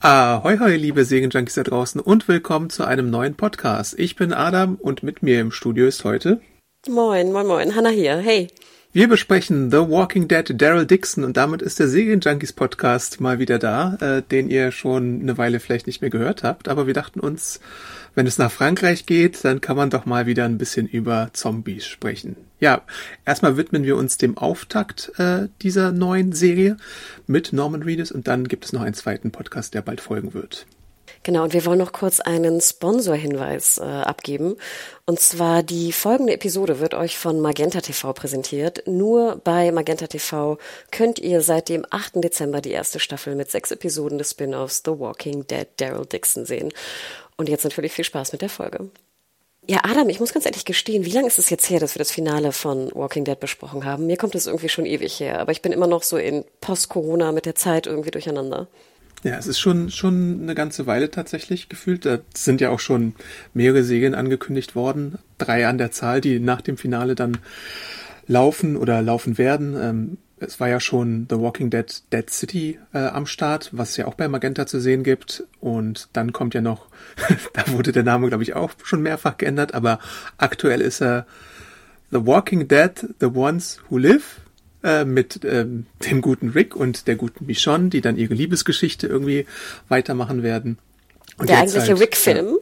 Ahoi, hoi, liebe Segenjunkies da draußen und willkommen zu einem neuen Podcast. Ich bin Adam und mit mir im Studio ist heute Moin, moin, moin, Hanna hier, hey. Wir besprechen The Walking Dead Daryl Dixon und damit ist der Serienjunkies Podcast mal wieder da, äh, den ihr schon eine Weile vielleicht nicht mehr gehört habt, aber wir dachten uns, wenn es nach Frankreich geht, dann kann man doch mal wieder ein bisschen über Zombies sprechen. Ja, erstmal widmen wir uns dem Auftakt äh, dieser neuen Serie mit Norman Reedus und dann gibt es noch einen zweiten Podcast, der bald folgen wird. Genau, und wir wollen noch kurz einen Sponsorhinweis äh, abgeben. Und zwar die folgende Episode wird euch von Magenta TV präsentiert. Nur bei Magenta TV könnt ihr seit dem 8. Dezember die erste Staffel mit sechs Episoden des Spin-offs The Walking Dead Daryl Dixon sehen. Und jetzt natürlich viel Spaß mit der Folge. Ja, Adam, ich muss ganz ehrlich gestehen, wie lange ist es jetzt her, dass wir das Finale von Walking Dead besprochen haben? Mir kommt es irgendwie schon ewig her, aber ich bin immer noch so in Post-Corona mit der Zeit irgendwie durcheinander. Ja, es ist schon, schon eine ganze Weile tatsächlich gefühlt. Da sind ja auch schon mehrere Serien angekündigt worden. Drei an der Zahl, die nach dem Finale dann laufen oder laufen werden. Ähm, es war ja schon The Walking Dead Dead City äh, am Start, was ja auch bei Magenta zu sehen gibt. Und dann kommt ja noch, da wurde der Name, glaube ich, auch schon mehrfach geändert, aber aktuell ist er The Walking Dead, The Ones Who Live äh, mit ähm, dem guten Rick und der guten Michonne, die dann ihre Liebesgeschichte irgendwie weitermachen werden. Und der eigentliche halt, Rick-Film.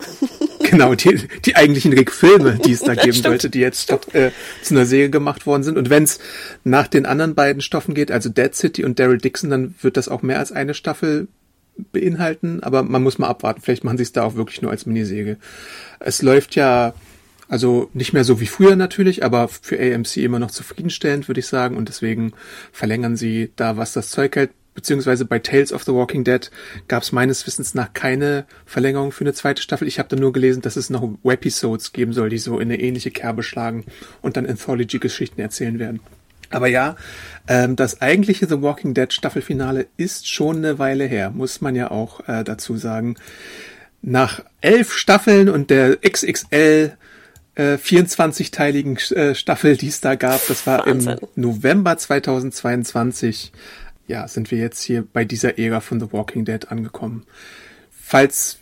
Ja, genau, die, die eigentlichen Rick-Filme, die es da geben sollte, die jetzt statt, äh, zu einer Serie gemacht worden sind. Und wenn es nach den anderen beiden Stoffen geht, also Dead City und Daryl Dixon, dann wird das auch mehr als eine Staffel beinhalten, aber man muss mal abwarten. Vielleicht machen sie es da auch wirklich nur als Miniserie. Es läuft ja also nicht mehr so wie früher natürlich, aber für AMC immer noch zufriedenstellend, würde ich sagen. Und deswegen verlängern sie da, was das Zeug hält. Beziehungsweise bei Tales of the Walking Dead gab es meines Wissens nach keine Verlängerung für eine zweite Staffel. Ich habe da nur gelesen, dass es noch Webisodes geben soll, die so in eine ähnliche Kerbe schlagen und dann Anthology-Geschichten erzählen werden. Aber ja, ähm, das eigentliche The Walking Dead Staffelfinale ist schon eine Weile her, muss man ja auch äh, dazu sagen. Nach elf Staffeln und der XXL 24-teiligen äh, äh, Staffel, die es da gab. Das war Wahnsinn. im November 2022. Ja, sind wir jetzt hier bei dieser Ära von The Walking Dead angekommen. Falls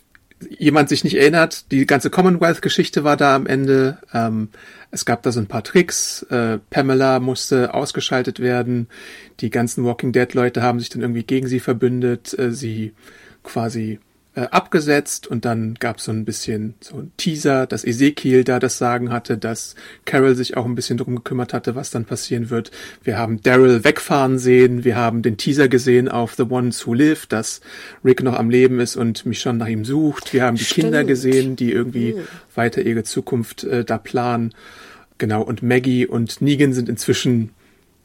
jemand sich nicht erinnert, die ganze Commonwealth-Geschichte war da am Ende. Ähm, es gab da so ein paar Tricks. Äh, Pamela musste ausgeschaltet werden. Die ganzen Walking Dead-Leute haben sich dann irgendwie gegen sie verbündet. Äh, sie quasi äh, abgesetzt und dann gab es so ein bisschen so ein Teaser, dass Ezekiel da das Sagen hatte, dass Carol sich auch ein bisschen drum gekümmert hatte, was dann passieren wird. Wir haben Daryl wegfahren sehen, wir haben den Teaser gesehen auf The Ones Who Live, dass Rick noch am Leben ist und Michonne nach ihm sucht. Wir haben die Stimmt. Kinder gesehen, die irgendwie mhm. weiter ihre Zukunft äh, da planen. Genau, und Maggie und Negan sind inzwischen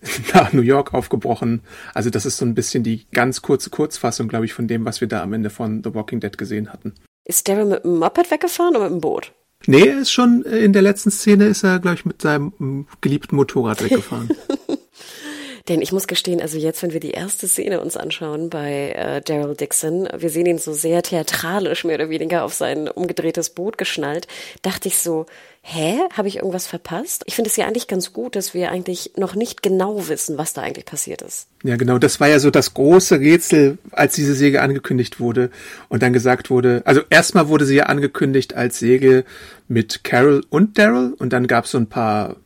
nach New York aufgebrochen. Also das ist so ein bisschen die ganz kurze Kurzfassung, glaube ich, von dem, was wir da am Ende von The Walking Dead gesehen hatten. Ist Daryl mit dem Moped weggefahren oder mit dem Boot? Nee, er ist schon äh, in der letzten Szene ist er, glaube ich, mit seinem geliebten Motorrad weggefahren. Denn ich muss gestehen, also jetzt, wenn wir die erste Szene uns anschauen bei äh, Daryl Dixon, wir sehen ihn so sehr theatralisch mehr oder weniger auf sein umgedrehtes Boot geschnallt, dachte ich so, hä, habe ich irgendwas verpasst? Ich finde es ja eigentlich ganz gut, dass wir eigentlich noch nicht genau wissen, was da eigentlich passiert ist. Ja, genau, das war ja so das große Rätsel, als diese Serie angekündigt wurde und dann gesagt wurde, also erstmal wurde sie ja angekündigt als Serie mit Carol und Daryl und dann gab es so ein paar,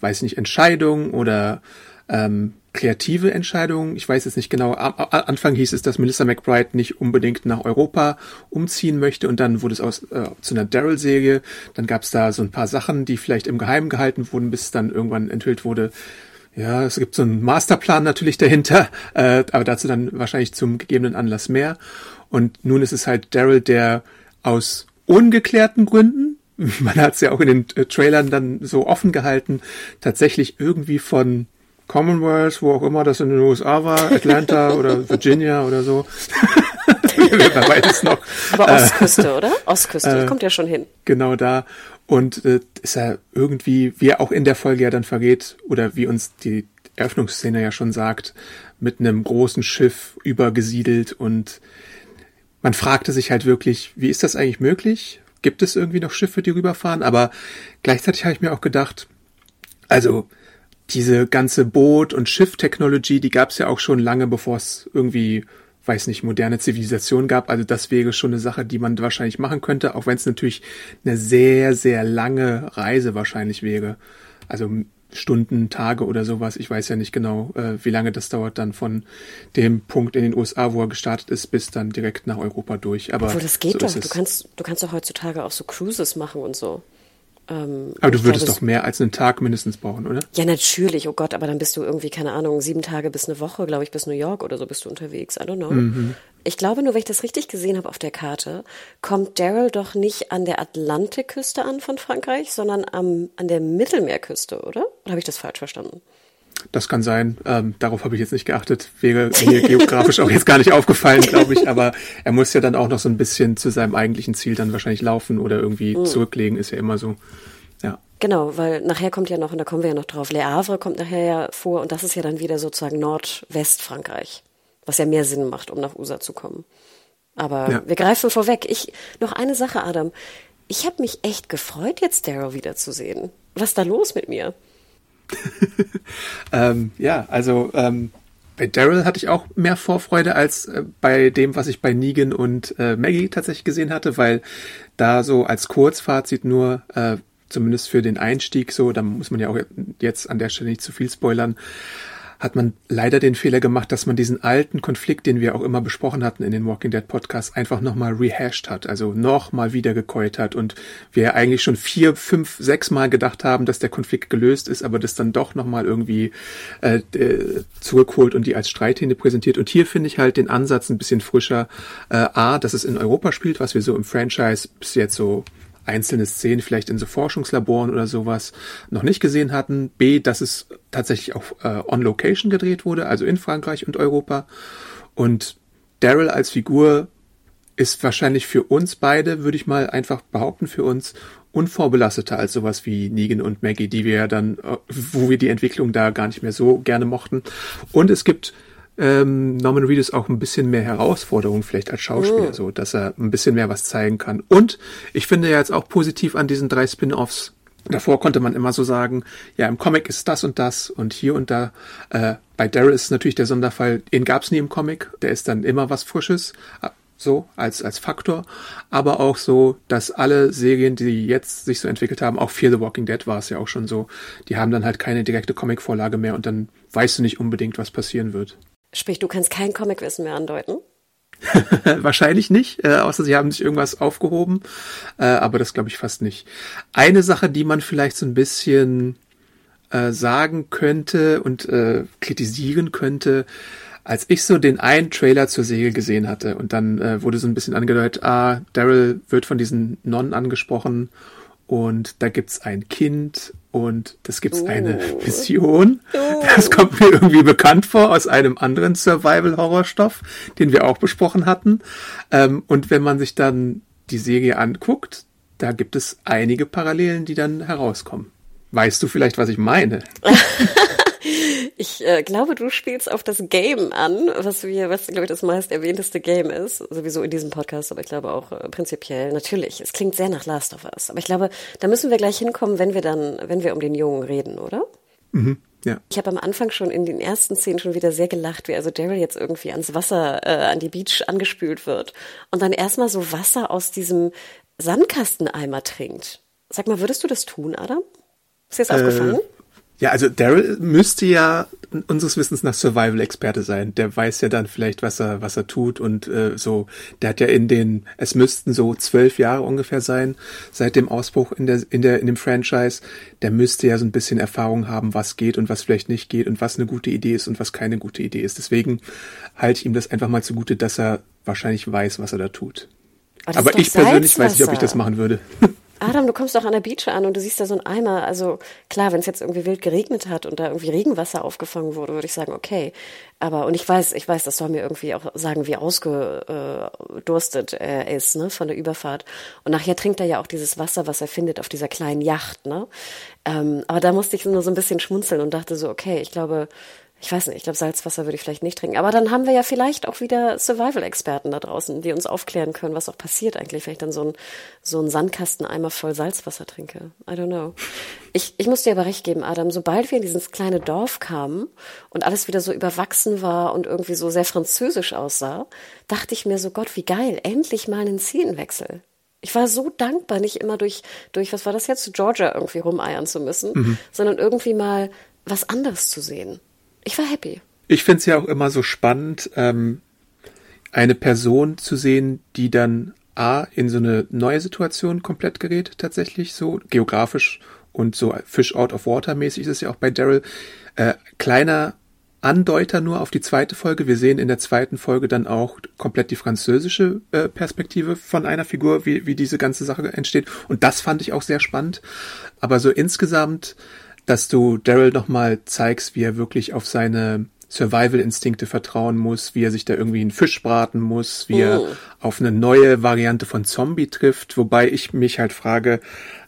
weiß nicht, Entscheidungen oder ähm, kreative Entscheidung. Ich weiß jetzt nicht genau. Am Anfang hieß es, dass Melissa McBride nicht unbedingt nach Europa umziehen möchte und dann wurde es aus äh, zu einer Daryl-Serie. Dann gab es da so ein paar Sachen, die vielleicht im Geheimen gehalten wurden, bis es dann irgendwann enthüllt wurde. Ja, es gibt so einen Masterplan natürlich dahinter, äh, aber dazu dann wahrscheinlich zum gegebenen Anlass mehr. Und nun ist es halt Daryl, der aus ungeklärten Gründen, man hat es ja auch in den äh, Trailern dann so offen gehalten, tatsächlich irgendwie von Commonwealth, wo auch immer das in den USA war, Atlanta oder Virginia oder so. Wer weiß noch. Aber äh, Ostküste, oder? Ostküste, äh, kommt ja schon hin. Genau da. Und äh, ist er irgendwie, wie er auch in der Folge ja dann vergeht, oder wie uns die Eröffnungsszene ja schon sagt, mit einem großen Schiff übergesiedelt und man fragte sich halt wirklich, wie ist das eigentlich möglich? Gibt es irgendwie noch Schiffe, die rüberfahren? Aber gleichzeitig habe ich mir auch gedacht, also diese ganze Boot- und Schifftechnologie, die gab es ja auch schon lange, bevor es irgendwie, weiß nicht, moderne Zivilisation gab. Also das wäre schon eine Sache, die man wahrscheinlich machen könnte, auch wenn es natürlich eine sehr, sehr lange Reise wahrscheinlich wäre. Also Stunden, Tage oder sowas. Ich weiß ja nicht genau, äh, wie lange das dauert dann von dem Punkt in den USA, wo er gestartet ist, bis dann direkt nach Europa durch. Aber Obwohl, das geht so doch. Du kannst, du kannst doch heutzutage auch so Cruises machen und so. Ähm, aber du würdest glaube, doch mehr als einen Tag mindestens brauchen, oder? Ja, natürlich. Oh Gott, aber dann bist du irgendwie, keine Ahnung, sieben Tage bis eine Woche, glaube ich, bis New York oder so bist du unterwegs. I don't know. Mhm. Ich glaube nur, wenn ich das richtig gesehen habe auf der Karte, kommt Daryl doch nicht an der Atlantikküste an von Frankreich, sondern am, an der Mittelmeerküste, oder? Oder habe ich das falsch verstanden? Das kann sein. Ähm, darauf habe ich jetzt nicht geachtet. Wäre mir geografisch auch jetzt gar nicht aufgefallen, glaube ich. Aber er muss ja dann auch noch so ein bisschen zu seinem eigentlichen Ziel dann wahrscheinlich laufen oder irgendwie mhm. zurücklegen, ist ja immer so. Ja. Genau, weil nachher kommt ja noch, und da kommen wir ja noch drauf, Le Havre kommt nachher ja vor und das ist ja dann wieder sozusagen Nordwestfrankreich, was ja mehr Sinn macht, um nach USA zu kommen. Aber ja. wir greifen vorweg. Ich, noch eine Sache, Adam. Ich habe mich echt gefreut, jetzt Daryl wiederzusehen. Was ist da los mit mir? ähm, ja, also ähm, bei Daryl hatte ich auch mehr Vorfreude als äh, bei dem, was ich bei Negan und äh, Maggie tatsächlich gesehen hatte, weil da so als Kurzfazit nur, äh, zumindest für den Einstieg so, da muss man ja auch jetzt an der Stelle nicht zu viel spoilern, hat man leider den Fehler gemacht, dass man diesen alten Konflikt, den wir auch immer besprochen hatten in den Walking Dead Podcasts, einfach nochmal rehashed hat, also nochmal wieder gekeult hat und wir eigentlich schon vier, fünf, sechs Mal gedacht haben, dass der Konflikt gelöst ist, aber das dann doch nochmal irgendwie äh, zurückholt und die als Streithähne präsentiert. Und hier finde ich halt den Ansatz ein bisschen frischer. Äh, A, dass es in Europa spielt, was wir so im Franchise bis jetzt so einzelne Szenen vielleicht in so Forschungslaboren oder sowas noch nicht gesehen hatten. B, dass es tatsächlich auch äh, on Location gedreht wurde, also in Frankreich und Europa. Und Daryl als Figur ist wahrscheinlich für uns beide, würde ich mal einfach behaupten, für uns unvorbelasteter als sowas wie Negan und Maggie, die wir ja dann, äh, wo wir die Entwicklung da gar nicht mehr so gerne mochten. Und es gibt ähm, Norman Reedus auch ein bisschen mehr Herausforderung vielleicht als Schauspieler, oh. so dass er ein bisschen mehr was zeigen kann. Und ich finde ja jetzt auch positiv an diesen drei Spin-offs. Davor konnte man immer so sagen, ja, im Comic ist das und das und hier und da. Äh, bei Daryl ist natürlich der Sonderfall, den gab's nie im Comic. Der ist dann immer was Frisches äh, so als als Faktor, aber auch so, dass alle Serien, die jetzt sich so entwickelt haben, auch Fear the Walking Dead war es ja auch schon so, die haben dann halt keine direkte Comic-Vorlage mehr und dann weißt du nicht unbedingt, was passieren wird. Sprich, du kannst kein Comicwissen mehr andeuten? Wahrscheinlich nicht, äh, außer sie haben sich irgendwas aufgehoben, äh, aber das glaube ich fast nicht. Eine Sache, die man vielleicht so ein bisschen äh, sagen könnte und äh, kritisieren könnte, als ich so den einen Trailer zur Serie gesehen hatte und dann äh, wurde so ein bisschen angedeutet, ah, Daryl wird von diesen Nonnen angesprochen und da gibt's ein Kind und das gibt's oh. eine Mission. Oh. Das kommt mir irgendwie bekannt vor aus einem anderen Survival-Horrorstoff, den wir auch besprochen hatten. Ähm, und wenn man sich dann die Serie anguckt, da gibt es einige Parallelen, die dann herauskommen. Weißt du vielleicht, was ich meine? Ich äh, glaube, du spielst auf das Game an, was wir, was glaube ich das meist erwähnteste Game ist, sowieso in diesem Podcast, aber ich glaube auch äh, prinzipiell. Natürlich, es klingt sehr nach Last of Us, aber ich glaube, da müssen wir gleich hinkommen, wenn wir dann, wenn wir um den Jungen reden, oder? Mhm. Ja. Ich habe am Anfang schon in den ersten Szenen schon wieder sehr gelacht, wie also Daryl jetzt irgendwie ans Wasser, äh, an die Beach angespült wird und dann erstmal so Wasser aus diesem Sandkasteneimer trinkt. Sag mal, würdest du das tun, Adam? Ist dir das äh, aufgefallen? Ja, also Daryl müsste ja unseres Wissens nach Survival-Experte sein. Der weiß ja dann vielleicht, was er, was er tut und äh, so. Der hat ja in den, es müssten so zwölf Jahre ungefähr sein seit dem Ausbruch in der, in der, in dem Franchise. Der müsste ja so ein bisschen Erfahrung haben, was geht und was vielleicht nicht geht und was eine gute Idee ist und was keine gute Idee ist. Deswegen halte ich ihm das einfach mal zugute, dass er wahrscheinlich weiß, was er da tut. Aber, Aber ich persönlich weiß nicht, ob ich das machen würde. Adam, du kommst doch an der Beach an und du siehst da so einen Eimer. Also klar, wenn es jetzt irgendwie wild geregnet hat und da irgendwie Regenwasser aufgefangen wurde, würde ich sagen, okay. Aber und ich weiß, ich weiß, das soll mir irgendwie auch sagen, wie ausgedurstet er ist, ne, von der Überfahrt. Und nachher trinkt er ja auch dieses Wasser, was er findet auf dieser kleinen Yacht, ne. Ähm, aber da musste ich nur so ein bisschen schmunzeln und dachte so, okay, ich glaube, ich weiß nicht, ich glaube, Salzwasser würde ich vielleicht nicht trinken. Aber dann haben wir ja vielleicht auch wieder Survival-Experten da draußen, die uns aufklären können, was auch passiert eigentlich, wenn ich dann so ein so ein Sandkasteneimer voll Salzwasser trinke. I don't know. Ich, ich muss dir aber recht geben, Adam, sobald wir in dieses kleine Dorf kamen und alles wieder so überwachsen war und irgendwie so sehr französisch aussah, dachte ich mir so, Gott, wie geil, endlich mal einen Szenenwechsel. Ich war so dankbar, nicht immer durch, durch, was war das jetzt, Georgia irgendwie rumeiern zu müssen, mhm. sondern irgendwie mal was anderes zu sehen. Ich war happy. Ich finde es ja auch immer so spannend, ähm, eine Person zu sehen, die dann A, in so eine neue Situation komplett gerät, tatsächlich so, geografisch und so Fish out of water mäßig ist es ja auch bei Daryl. Äh, kleiner Andeuter nur auf die zweite Folge. Wir sehen in der zweiten Folge dann auch komplett die französische äh, Perspektive von einer Figur, wie, wie diese ganze Sache entsteht. Und das fand ich auch sehr spannend. Aber so insgesamt, dass du Daryl nochmal zeigst, wie er wirklich auf seine Survival-Instinkte vertrauen muss, wie er sich da irgendwie einen Fisch braten muss, wie oh. er auf eine neue Variante von Zombie trifft, wobei ich mich halt frage,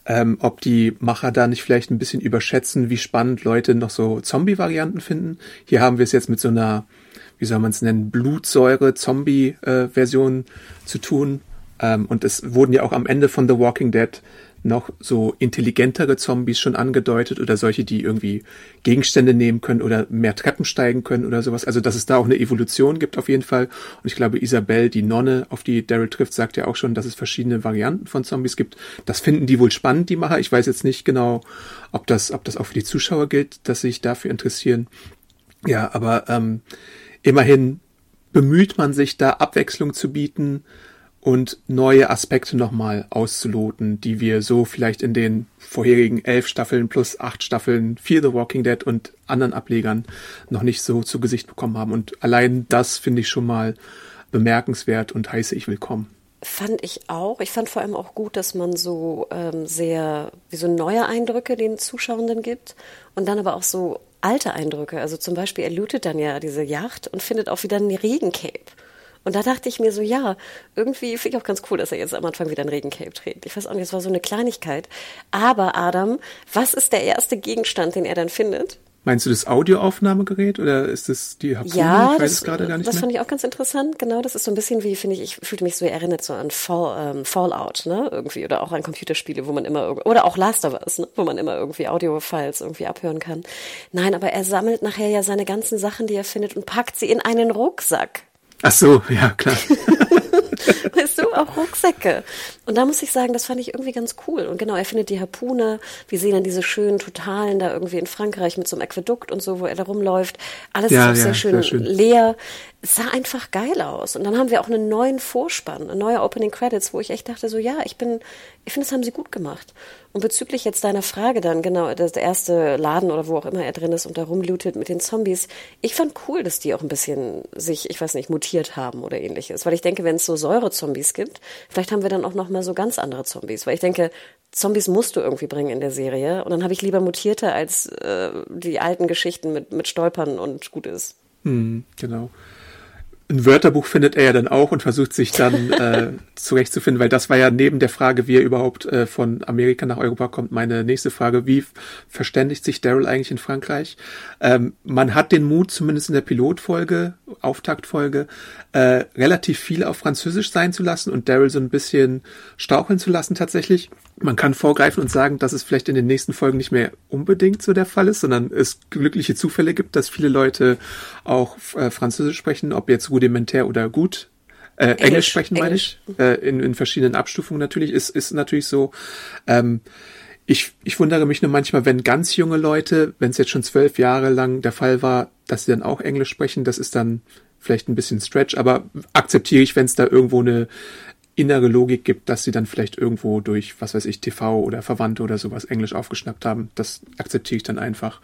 ähm, ob die Macher da nicht vielleicht ein bisschen überschätzen, wie spannend Leute noch so Zombie-Varianten finden. Hier haben wir es jetzt mit so einer, wie soll man es nennen, Blutsäure-Zombie-Version zu tun. Ähm, und es wurden ja auch am Ende von The Walking Dead noch so intelligentere Zombies schon angedeutet oder solche, die irgendwie Gegenstände nehmen können oder mehr Treppen steigen können oder sowas. Also, dass es da auch eine Evolution gibt auf jeden Fall. Und ich glaube, Isabel, die Nonne, auf die Daryl trifft, sagt ja auch schon, dass es verschiedene Varianten von Zombies gibt. Das finden die wohl spannend, die Macher. Ich weiß jetzt nicht genau, ob das, ob das auch für die Zuschauer gilt, dass sie sich dafür interessieren. Ja, aber ähm, immerhin bemüht man sich da Abwechslung zu bieten und neue Aspekte nochmal auszuloten, die wir so vielleicht in den vorherigen elf Staffeln plus acht Staffeln Fear the Walking Dead und anderen Ablegern noch nicht so zu Gesicht bekommen haben. Und allein das finde ich schon mal bemerkenswert und heiße ich willkommen. Fand ich auch. Ich fand vor allem auch gut, dass man so ähm, sehr, wie so neue Eindrücke den Zuschauenden gibt und dann aber auch so alte Eindrücke. Also zum Beispiel, er lootet dann ja diese Yacht und findet auch wieder einen Regencape. Und da dachte ich mir so, ja, irgendwie finde ich auch ganz cool, dass er jetzt am Anfang wieder ein Regencape trägt. Ich weiß auch nicht, es war so eine Kleinigkeit. Aber Adam, was ist der erste Gegenstand, den er dann findet? Meinst du das Audioaufnahmegerät oder ist das die Harpune? Ja, ich weiß das, es gerade gar nicht Das mehr. fand ich auch ganz interessant. Genau, das ist so ein bisschen wie, finde ich, ich fühlte mich so erinnert so an Fall, ähm, Fallout, ne, irgendwie oder auch an Computerspiele, wo man immer oder auch Last of Us, ne, wo man immer irgendwie Audiofiles irgendwie abhören kann. Nein, aber er sammelt nachher ja seine ganzen Sachen, die er findet und packt sie in einen Rucksack. Ach so, ja, klar. weißt du, auch Rucksäcke. Und da muss ich sagen, das fand ich irgendwie ganz cool. Und genau, er findet die Harpune. Wir sehen dann diese schönen Totalen da irgendwie in Frankreich mit so einem Aquädukt und so, wo er da rumläuft. Alles ja, ist auch ja, sehr, schön sehr schön leer. Es sah einfach geil aus. Und dann haben wir auch einen neuen Vorspann, ein neuer Opening Credits, wo ich echt dachte so, ja, ich bin, ich finde, das haben sie gut gemacht. Und bezüglich jetzt deiner Frage dann, genau, der erste Laden oder wo auch immer er drin ist und da rumlootet mit den Zombies, ich fand cool, dass die auch ein bisschen sich, ich weiß nicht, mutiert haben oder ähnliches. Weil ich denke, wenn es so Säure-Zombies gibt, vielleicht haben wir dann auch nochmal so ganz andere Zombies. Weil ich denke, Zombies musst du irgendwie bringen in der Serie. Und dann habe ich lieber mutierte als äh, die alten Geschichten mit, mit Stolpern und gut ist. Hm, genau ein Wörterbuch findet er ja dann auch und versucht sich dann äh, zurechtzufinden, weil das war ja neben der Frage, wie er überhaupt äh, von Amerika nach Europa kommt, meine nächste Frage, wie verständigt sich Daryl eigentlich in Frankreich? Ähm, man hat den Mut, zumindest in der Pilotfolge, Auftaktfolge, äh, relativ viel auf Französisch sein zu lassen und Daryl so ein bisschen staucheln zu lassen tatsächlich. Man kann vorgreifen und sagen, dass es vielleicht in den nächsten Folgen nicht mehr unbedingt so der Fall ist, sondern es glückliche Zufälle gibt, dass viele Leute auch äh, Französisch sprechen, ob jetzt rudimentär oder gut. Äh, Englisch, Englisch sprechen, meine ich. Äh, in, in verschiedenen Abstufungen natürlich. Ist, ist natürlich so. Ähm, ich, ich wundere mich nur manchmal, wenn ganz junge Leute, wenn es jetzt schon zwölf Jahre lang der Fall war, dass sie dann auch Englisch sprechen, das ist dann vielleicht ein bisschen Stretch, aber akzeptiere ich, wenn es da irgendwo eine innere Logik gibt, dass sie dann vielleicht irgendwo durch, was weiß ich, TV oder Verwandte oder sowas Englisch aufgeschnappt haben. Das akzeptiere ich dann einfach.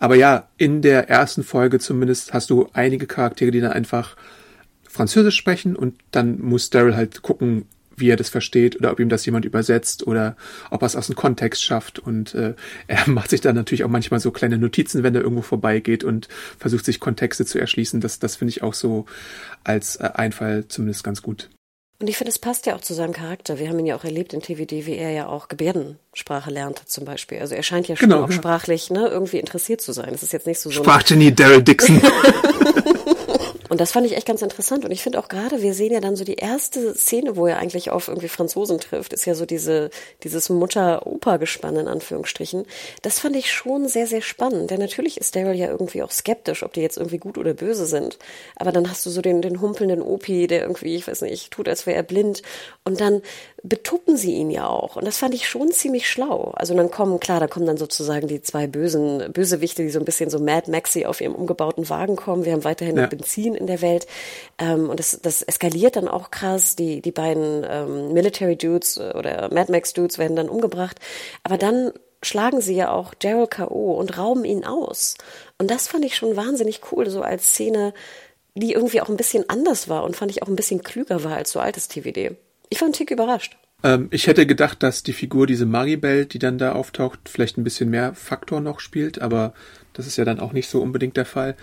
Aber ja, in der ersten Folge zumindest hast du einige Charaktere, die dann einfach Französisch sprechen und dann muss Daryl halt gucken, wie er das versteht oder ob ihm das jemand übersetzt oder ob er es aus dem Kontext schafft. Und äh, er macht sich dann natürlich auch manchmal so kleine Notizen, wenn er irgendwo vorbeigeht und versucht sich Kontexte zu erschließen. Das, das finde ich auch so als äh, Einfall zumindest ganz gut. Und ich finde, es passt ja auch zu seinem Charakter. Wir haben ihn ja auch erlebt in TVD, wie er ja auch Gebärdensprache lernte zum Beispiel. Also er scheint ja schon genau, auch ja. sprachlich ne, irgendwie interessiert zu sein. Es ist jetzt nicht so so. Sprachgenie Daryl Dixon. Und das fand ich echt ganz interessant. Und ich finde auch gerade, wir sehen ja dann so die erste Szene, wo er eigentlich auf irgendwie Franzosen trifft, ist ja so diese, dieses Mutter-Opa-Gespann in Anführungsstrichen. Das fand ich schon sehr, sehr spannend. Denn natürlich ist Daryl ja irgendwie auch skeptisch, ob die jetzt irgendwie gut oder böse sind. Aber dann hast du so den, den humpelnden Opi, der irgendwie, ich weiß nicht, tut, als wäre er blind. Und dann betuppen sie ihn ja auch. Und das fand ich schon ziemlich schlau. Also dann kommen, klar, da kommen dann sozusagen die zwei bösen Bösewichte, die so ein bisschen so Mad Maxi auf ihrem umgebauten Wagen kommen. Wir haben weiterhin ja. Benzin in der Welt. Ähm, und das, das eskaliert dann auch krass. Die, die beiden ähm, Military Dudes äh, oder Mad Max Dudes werden dann umgebracht. Aber dann schlagen sie ja auch Daryl K.O. und rauben ihn aus. Und das fand ich schon wahnsinnig cool, so als Szene, die irgendwie auch ein bisschen anders war und fand ich auch ein bisschen klüger war als so altes TVD. Ich war ein Tick überrascht. Ähm, ich hätte gedacht, dass die Figur, diese Maribel, die dann da auftaucht, vielleicht ein bisschen mehr Faktor noch spielt, aber das ist ja dann auch nicht so unbedingt der Fall.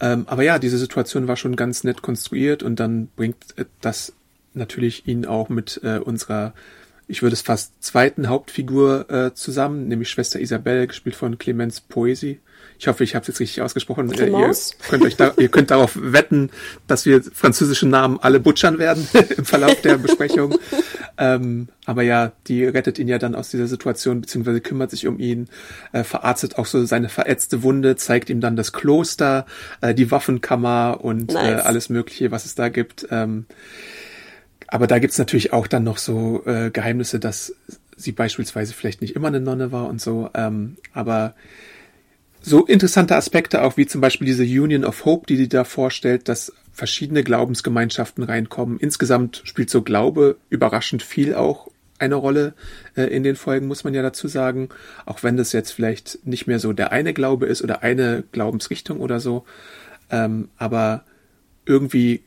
Ähm, aber ja, diese Situation war schon ganz nett konstruiert und dann bringt äh, das natürlich ihn auch mit äh, unserer, ich würde es fast zweiten Hauptfigur äh, zusammen, nämlich Schwester Isabelle, gespielt von Clemens Poesie. Ich hoffe, ich habe es jetzt richtig ausgesprochen. Äh, ihr, könnt euch da, ihr könnt darauf wetten, dass wir französische Namen alle butchern werden im Verlauf der Besprechung. ähm, aber ja, die rettet ihn ja dann aus dieser Situation, beziehungsweise kümmert sich um ihn, äh, verarztet auch so seine verätzte Wunde, zeigt ihm dann das Kloster, äh, die Waffenkammer und äh, nice. alles Mögliche, was es da gibt. Ähm, aber da gibt's natürlich auch dann noch so äh, Geheimnisse, dass sie beispielsweise vielleicht nicht immer eine Nonne war und so. Ähm, aber so interessante Aspekte auch wie zum Beispiel diese Union of Hope, die sie da vorstellt, dass verschiedene Glaubensgemeinschaften reinkommen. Insgesamt spielt so Glaube überraschend viel auch eine Rolle äh, in den Folgen, muss man ja dazu sagen. Auch wenn das jetzt vielleicht nicht mehr so der eine Glaube ist oder eine Glaubensrichtung oder so. Ähm, aber irgendwie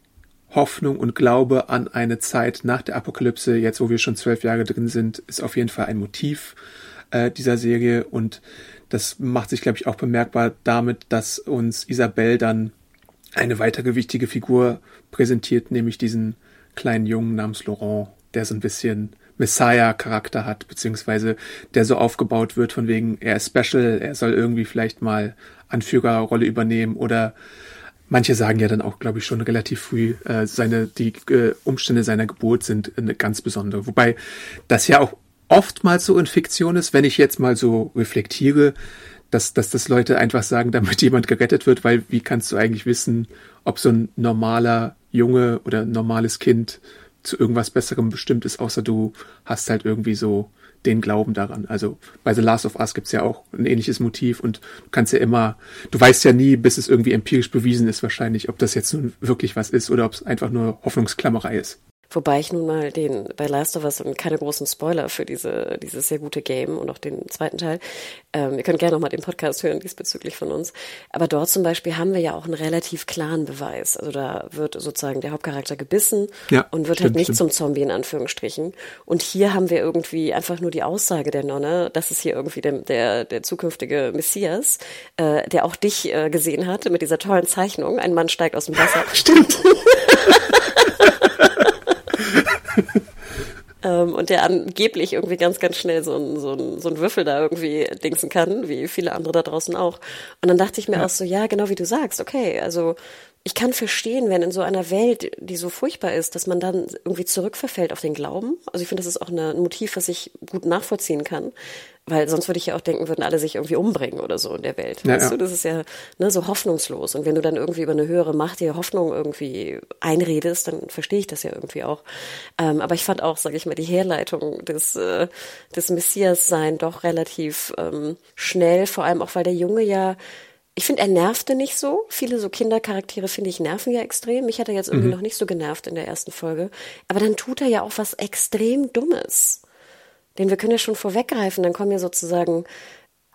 Hoffnung und Glaube an eine Zeit nach der Apokalypse, jetzt wo wir schon zwölf Jahre drin sind, ist auf jeden Fall ein Motiv äh, dieser Serie und das macht sich, glaube ich, auch bemerkbar damit, dass uns Isabelle dann eine weitere wichtige Figur präsentiert, nämlich diesen kleinen Jungen namens Laurent, der so ein bisschen Messiah-Charakter hat, beziehungsweise der so aufgebaut wird von wegen, er ist special, er soll irgendwie vielleicht mal Anführerrolle übernehmen oder manche sagen ja dann auch, glaube ich, schon relativ früh, äh, seine, die äh, Umstände seiner Geburt sind eine ganz besondere. Wobei das ja auch oftmals so in Fiktion ist, wenn ich jetzt mal so reflektiere, dass, dass das Leute einfach sagen, damit jemand gerettet wird, weil wie kannst du eigentlich wissen, ob so ein normaler Junge oder normales Kind zu irgendwas Besserem bestimmt ist, außer du hast halt irgendwie so den Glauben daran. Also bei The Last of Us gibt's ja auch ein ähnliches Motiv und du kannst ja immer, du weißt ja nie, bis es irgendwie empirisch bewiesen ist wahrscheinlich, ob das jetzt nun wirklich was ist oder ob es einfach nur Hoffnungsklammerei ist. Wobei ich nun mal den bei Last of Us und keine großen Spoiler für diese, dieses sehr gute Game und auch den zweiten Teil. Ähm, ihr könnt gerne noch mal den Podcast hören diesbezüglich von uns. Aber dort zum Beispiel haben wir ja auch einen relativ klaren Beweis. Also da wird sozusagen der Hauptcharakter gebissen ja, und wird halt stimmt, halt nicht stimmt. zum Zombie in Anführungsstrichen. Und hier haben wir irgendwie einfach nur die Aussage der Nonne, das ist hier irgendwie der, der, der zukünftige Messias, äh, der auch dich äh, gesehen hat mit dieser tollen Zeichnung. Ein Mann steigt aus dem Wasser. Stimmt. ähm, und der angeblich irgendwie ganz, ganz schnell so ein, so, ein, so ein Würfel da irgendwie dingsen kann, wie viele andere da draußen auch. Und dann dachte ich mir ja. auch so, ja, genau wie du sagst, okay, also ich kann verstehen, wenn in so einer Welt, die so furchtbar ist, dass man dann irgendwie zurückverfällt auf den Glauben. Also ich finde, das ist auch eine, ein Motiv, was ich gut nachvollziehen kann. Weil sonst würde ich ja auch denken, würden alle sich irgendwie umbringen oder so in der Welt. Ja, weißt ja. du, das ist ja ne, so hoffnungslos. Und wenn du dann irgendwie über eine höhere Macht dir Hoffnung irgendwie einredest, dann verstehe ich das ja irgendwie auch. Ähm, aber ich fand auch, sage ich mal, die Herleitung des, äh, des Messias sein doch relativ ähm, schnell, vor allem auch, weil der Junge ja ich finde, er nervte nicht so. Viele so Kindercharaktere, finde ich, nerven ja extrem. Mich hat er jetzt irgendwie mhm. noch nicht so genervt in der ersten Folge. Aber dann tut er ja auch was extrem Dummes. Denn wir können ja schon vorweggreifen. Dann kommen ja sozusagen,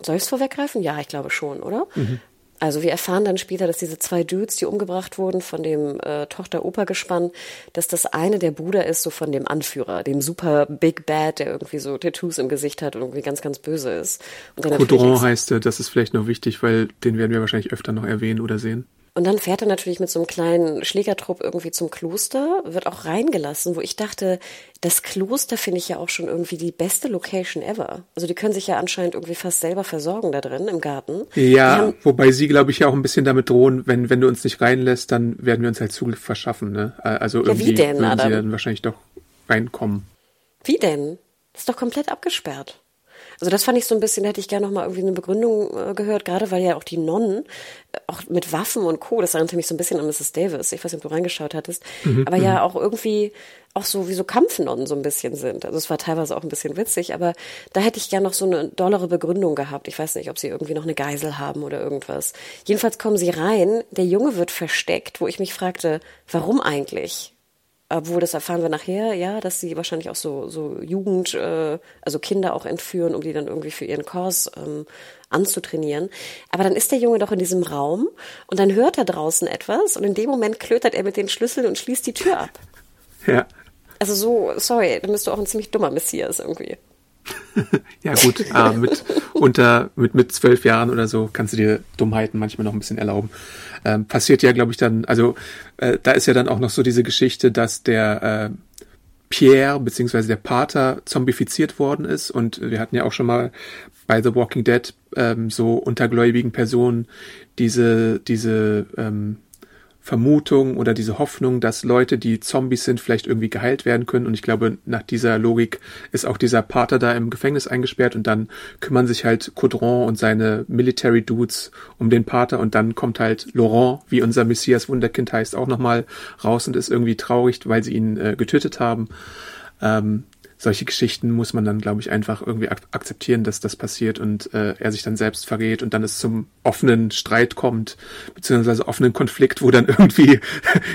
soll ich es vorweggreifen? Ja, ich glaube schon, oder? Mhm. Also wir erfahren dann später, dass diese zwei Dudes, die umgebracht wurden von dem äh, Tochter-Oper-Gespann, dass das eine der Bruder ist, so von dem Anführer, dem super Big Bad, der irgendwie so Tattoos im Gesicht hat und irgendwie ganz, ganz böse ist. Und Coudron heißt er, das ist vielleicht noch wichtig, weil den werden wir wahrscheinlich öfter noch erwähnen oder sehen. Und dann fährt er natürlich mit so einem kleinen Schlägertrupp irgendwie zum Kloster, wird auch reingelassen, wo ich dachte, das Kloster finde ich ja auch schon irgendwie die beste Location ever. Also die können sich ja anscheinend irgendwie fast selber versorgen da drin im Garten. Ja, wobei sie, glaube ich, ja auch ein bisschen damit drohen, wenn, wenn du uns nicht reinlässt, dann werden wir uns halt Zugriff verschaffen. Ne? Also irgendwie ja, wie denn, würden Adam? sie dann wahrscheinlich doch reinkommen. Wie denn? Das ist doch komplett abgesperrt. Also das fand ich so ein bisschen, da hätte ich gerne noch mal irgendwie eine Begründung äh, gehört, gerade weil ja auch die Nonnen, äh, auch mit Waffen und Co., das erinnerte mich so ein bisschen an Mrs. Davis, ich weiß nicht, ob du reingeschaut hattest, mhm, aber ja mhm. auch irgendwie auch so wie so Kampfnonnen so ein bisschen sind. Also es war teilweise auch ein bisschen witzig, aber da hätte ich gerne noch so eine dollere Begründung gehabt. Ich weiß nicht, ob sie irgendwie noch eine Geisel haben oder irgendwas. Jedenfalls kommen sie rein, der Junge wird versteckt, wo ich mich fragte, warum eigentlich? Obwohl das erfahren wir nachher, ja, dass sie wahrscheinlich auch so, so Jugend, äh, also Kinder auch entführen, um die dann irgendwie für ihren Kurs ähm, anzutrainieren. Aber dann ist der Junge doch in diesem Raum und dann hört er draußen etwas und in dem Moment klötert er mit den Schlüsseln und schließt die Tür ab. Ja. Also so, sorry, dann bist du auch ein ziemlich dummer Messias irgendwie. ja gut, äh, mit unter mit mit zwölf Jahren oder so kannst du dir Dummheiten manchmal noch ein bisschen erlauben. Ähm, passiert ja, glaube ich, dann, also äh, da ist ja dann auch noch so diese Geschichte, dass der äh, Pierre beziehungsweise der Pater zombifiziert worden ist und wir hatten ja auch schon mal bei The Walking Dead ähm, so untergläubigen Personen diese diese ähm, Vermutung oder diese Hoffnung, dass Leute, die Zombies sind, vielleicht irgendwie geheilt werden können. Und ich glaube, nach dieser Logik ist auch dieser Pater da im Gefängnis eingesperrt und dann kümmern sich halt Caudron und seine Military Dudes um den Pater und dann kommt halt Laurent, wie unser Messias Wunderkind heißt, auch nochmal raus und ist irgendwie traurig, weil sie ihn äh, getötet haben. Ähm, solche Geschichten muss man dann, glaube ich, einfach irgendwie ak akzeptieren, dass das passiert und äh, er sich dann selbst verrät und dann es zum offenen Streit kommt, beziehungsweise offenen Konflikt, wo dann irgendwie,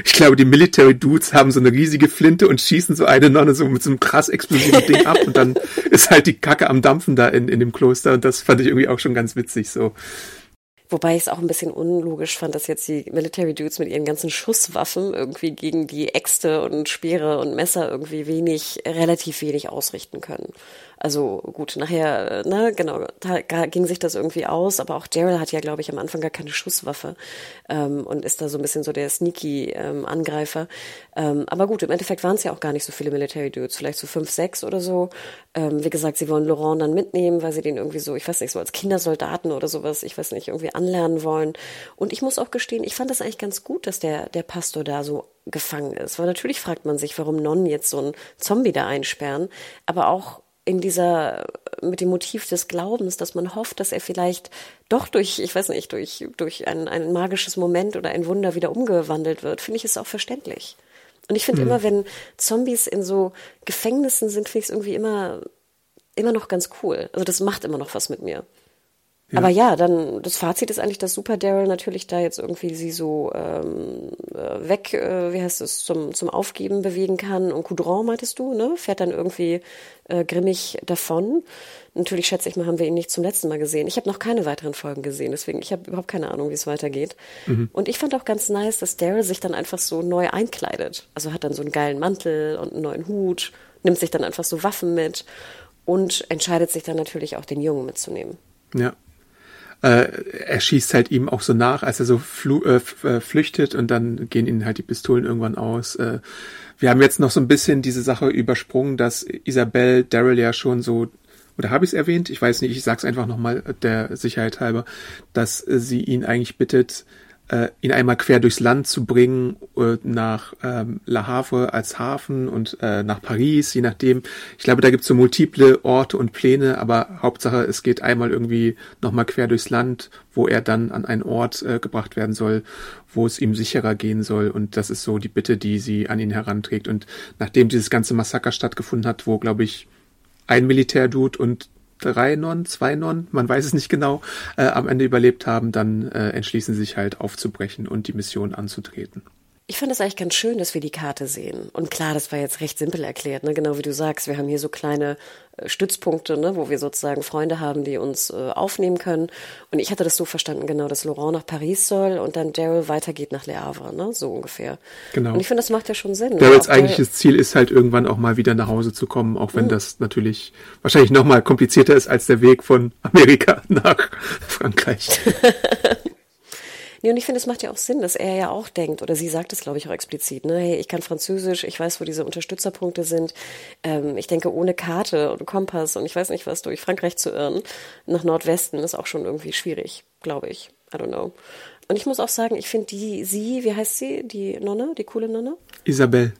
ich glaube, die Military Dudes haben so eine riesige Flinte und schießen so eine Nonne so mit so einem krass explosiven Ding ab und dann ist halt die Kacke am Dampfen da in, in dem Kloster und das fand ich irgendwie auch schon ganz witzig so. Wobei ich es auch ein bisschen unlogisch fand, dass jetzt die Military Dudes mit ihren ganzen Schusswaffen irgendwie gegen die Äxte und Speere und Messer irgendwie wenig, relativ wenig ausrichten können. Also gut, nachher, ne, genau, ging sich das irgendwie aus, aber auch Daryl hat ja, glaube ich, am Anfang gar keine Schusswaffe ähm, und ist da so ein bisschen so der sneaky ähm, Angreifer. Ähm, aber gut, im Endeffekt waren es ja auch gar nicht so viele Military Dudes, vielleicht so fünf, sechs oder so. Ähm, wie gesagt, sie wollen Laurent dann mitnehmen, weil sie den irgendwie so, ich weiß nicht, so als Kindersoldaten oder sowas, ich weiß nicht, irgendwie anlernen wollen. Und ich muss auch gestehen, ich fand das eigentlich ganz gut, dass der, der Pastor da so gefangen ist. Weil natürlich fragt man sich, warum Nonnen jetzt so einen Zombie da einsperren, aber auch in dieser, mit dem Motiv des Glaubens, dass man hofft, dass er vielleicht doch durch, ich weiß nicht, durch, durch ein, ein magisches Moment oder ein Wunder wieder umgewandelt wird, finde ich es auch verständlich. Und ich finde mhm. immer, wenn Zombies in so Gefängnissen sind, finde ich es irgendwie immer, immer noch ganz cool. Also das macht immer noch was mit mir. Ja. Aber ja, dann das Fazit ist eigentlich, dass Super Daryl natürlich da jetzt irgendwie sie so ähm, äh, weg, äh, wie heißt es, zum, zum Aufgeben bewegen kann. Und Coudron, meintest du, ne? Fährt dann irgendwie äh, grimmig davon. Natürlich schätze ich mal, haben wir ihn nicht zum letzten Mal gesehen. Ich habe noch keine weiteren Folgen gesehen, deswegen ich habe überhaupt keine Ahnung, wie es weitergeht. Mhm. Und ich fand auch ganz nice, dass Daryl sich dann einfach so neu einkleidet. Also hat dann so einen geilen Mantel und einen neuen Hut, nimmt sich dann einfach so Waffen mit und entscheidet sich dann natürlich auch den Jungen mitzunehmen. Ja, er schießt halt ihm auch so nach, als er so äh, äh, flüchtet und dann gehen ihnen halt die Pistolen irgendwann aus. Äh, wir haben jetzt noch so ein bisschen diese Sache übersprungen, dass Isabel Daryl ja schon so oder habe ich es erwähnt? Ich weiß nicht, ich sag's einfach nochmal der Sicherheit halber, dass sie ihn eigentlich bittet, äh, ihn einmal quer durchs Land zu bringen, äh, nach ähm, La Havre als Hafen und äh, nach Paris, je nachdem. Ich glaube, da gibt es so multiple Orte und Pläne, aber Hauptsache, es geht einmal irgendwie nochmal quer durchs Land, wo er dann an einen Ort äh, gebracht werden soll, wo es ihm sicherer gehen soll. Und das ist so die Bitte, die sie an ihn heranträgt. Und nachdem dieses ganze Massaker stattgefunden hat, wo, glaube ich, ein Militärdude und drei Non, zwei Non, man weiß es nicht genau, äh, am Ende überlebt haben, dann äh, entschließen sie sich halt aufzubrechen und die Mission anzutreten. Ich fand es eigentlich ganz schön, dass wir die Karte sehen. Und klar, das war jetzt recht simpel erklärt, ne? genau wie du sagst. Wir haben hier so kleine äh, Stützpunkte, ne? wo wir sozusagen Freunde haben, die uns äh, aufnehmen können. Und ich hatte das so verstanden, genau, dass Laurent nach Paris soll und dann Daryl weitergeht nach Le Havre, ne? so ungefähr. Genau. Und ich finde, das macht ja schon Sinn. Daryls eigentliches Ziel ist halt irgendwann auch mal wieder nach Hause zu kommen, auch wenn mhm. das natürlich wahrscheinlich noch mal komplizierter ist als der Weg von Amerika nach Frankreich. Nee, und ich finde, es macht ja auch Sinn, dass er ja auch denkt, oder sie sagt es, glaube ich, auch explizit, ne, hey, ich kann Französisch, ich weiß, wo diese Unterstützerpunkte sind. Ähm, ich denke, ohne Karte und Kompass und ich weiß nicht was, durch Frankreich zu irren, nach Nordwesten ist auch schon irgendwie schwierig, glaube ich. I don't know. Und ich muss auch sagen, ich finde die, sie, wie heißt sie, die Nonne, die coole Nonne? Isabel.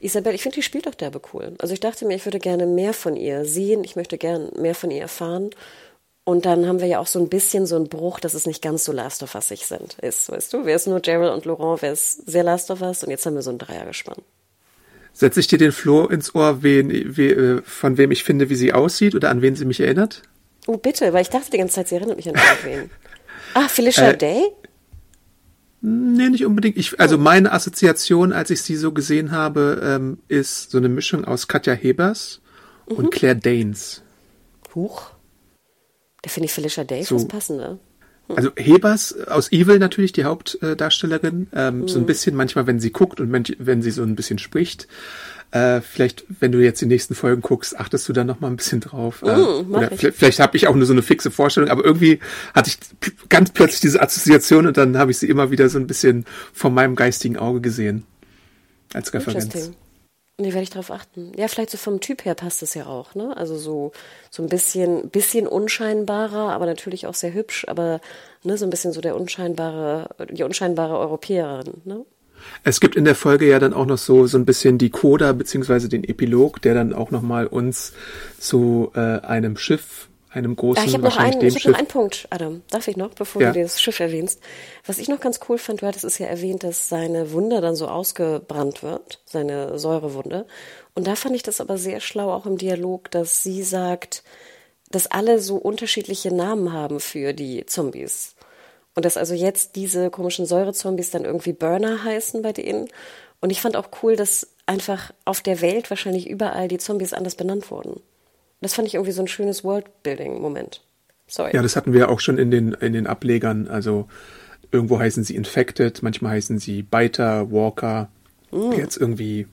Isabel, ich finde, die spielt doch derbe cool. Also ich dachte mir, ich würde gerne mehr von ihr sehen, ich möchte gerne mehr von ihr erfahren. Und dann haben wir ja auch so ein bisschen so einen Bruch, dass es nicht ganz so Last of Us sind, ist, weißt du? Wer ist nur Gerald und Laurent, wer ist sehr Last of Us und jetzt haben wir so ein Dreiergespann. Setze ich dir den Floh ins Ohr, wen, we, äh, von wem ich finde, wie sie aussieht oder an wen sie mich erinnert? Oh, bitte, weil ich dachte die ganze Zeit, sie erinnert mich an irgendwen. ah, Felicia äh, Day? Nee, nicht unbedingt. Ich, also meine Assoziation, als ich sie so gesehen habe, ähm, ist so eine Mischung aus Katja Hebers mhm. und Claire Danes. Huch. Da finde ich Felicia Day so. passender. Hm. Also Hebers aus Evil natürlich, die Hauptdarstellerin, ähm, mhm. so ein hm. bisschen manchmal, wenn sie guckt und wenn, wenn sie so ein bisschen spricht. Äh, vielleicht, wenn du jetzt die nächsten Folgen guckst, achtest du da noch mal ein bisschen drauf. Äh, mm, oder vielleicht, vielleicht habe ich auch nur so eine fixe Vorstellung, aber irgendwie hatte ich ganz plötzlich diese Assoziation und dann habe ich sie immer wieder so ein bisschen vor meinem geistigen Auge gesehen. Als Referenz. Nee, werde ich darauf achten. Ja, vielleicht so vom Typ her passt es ja auch, ne? Also so, so ein bisschen, bisschen unscheinbarer, aber natürlich auch sehr hübsch, aber ne, so ein bisschen so der unscheinbare, die unscheinbare Europäerin, ne? Es gibt in der Folge ja dann auch noch so, so ein bisschen die Coda beziehungsweise den Epilog, der dann auch nochmal uns zu äh, einem Schiff einem großen ah, ich habe noch, einen, ich hab noch einen Punkt, Adam. Darf ich noch, bevor ja. du das Schiff erwähnst? Was ich noch ganz cool fand, du hattest es ja erwähnt, dass seine Wunde dann so ausgebrannt wird, seine Säurewunde. Und da fand ich das aber sehr schlau auch im Dialog, dass sie sagt, dass alle so unterschiedliche Namen haben für die Zombies. Und dass also jetzt diese komischen Säurezombies dann irgendwie Burner heißen bei denen. Und ich fand auch cool, dass einfach auf der Welt wahrscheinlich überall die Zombies anders benannt wurden. Das fand ich irgendwie so ein schönes Worldbuilding-Moment. Sorry. Ja, das hatten wir auch schon in den, in den Ablegern. Also irgendwo heißen sie Infected, manchmal heißen sie Biter, Walker. Mm. Jetzt irgendwie,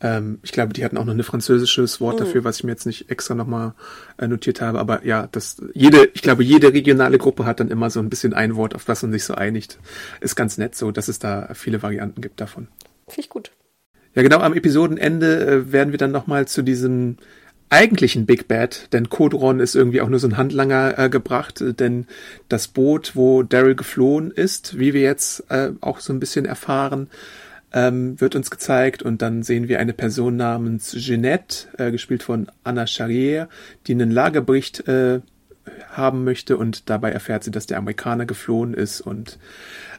ähm, ich glaube, die hatten auch noch ein französisches Wort mm. dafür, was ich mir jetzt nicht extra nochmal äh, notiert habe. Aber ja, das, jede, ich glaube, jede regionale Gruppe hat dann immer so ein bisschen ein Wort, auf was man sich so einigt. Ist ganz nett so, dass es da viele Varianten gibt davon. Finde ich gut. Ja, genau, am Episodenende äh, werden wir dann nochmal zu diesem eigentlichen Big Bad, denn Kodron ist irgendwie auch nur so ein Handlanger äh, gebracht, denn das Boot, wo Daryl geflohen ist, wie wir jetzt äh, auch so ein bisschen erfahren, ähm, wird uns gezeigt und dann sehen wir eine Person namens Jeanette, äh, gespielt von Anna Charrier, die einen Lagerbericht äh, haben möchte und dabei erfährt sie, dass der Amerikaner geflohen ist und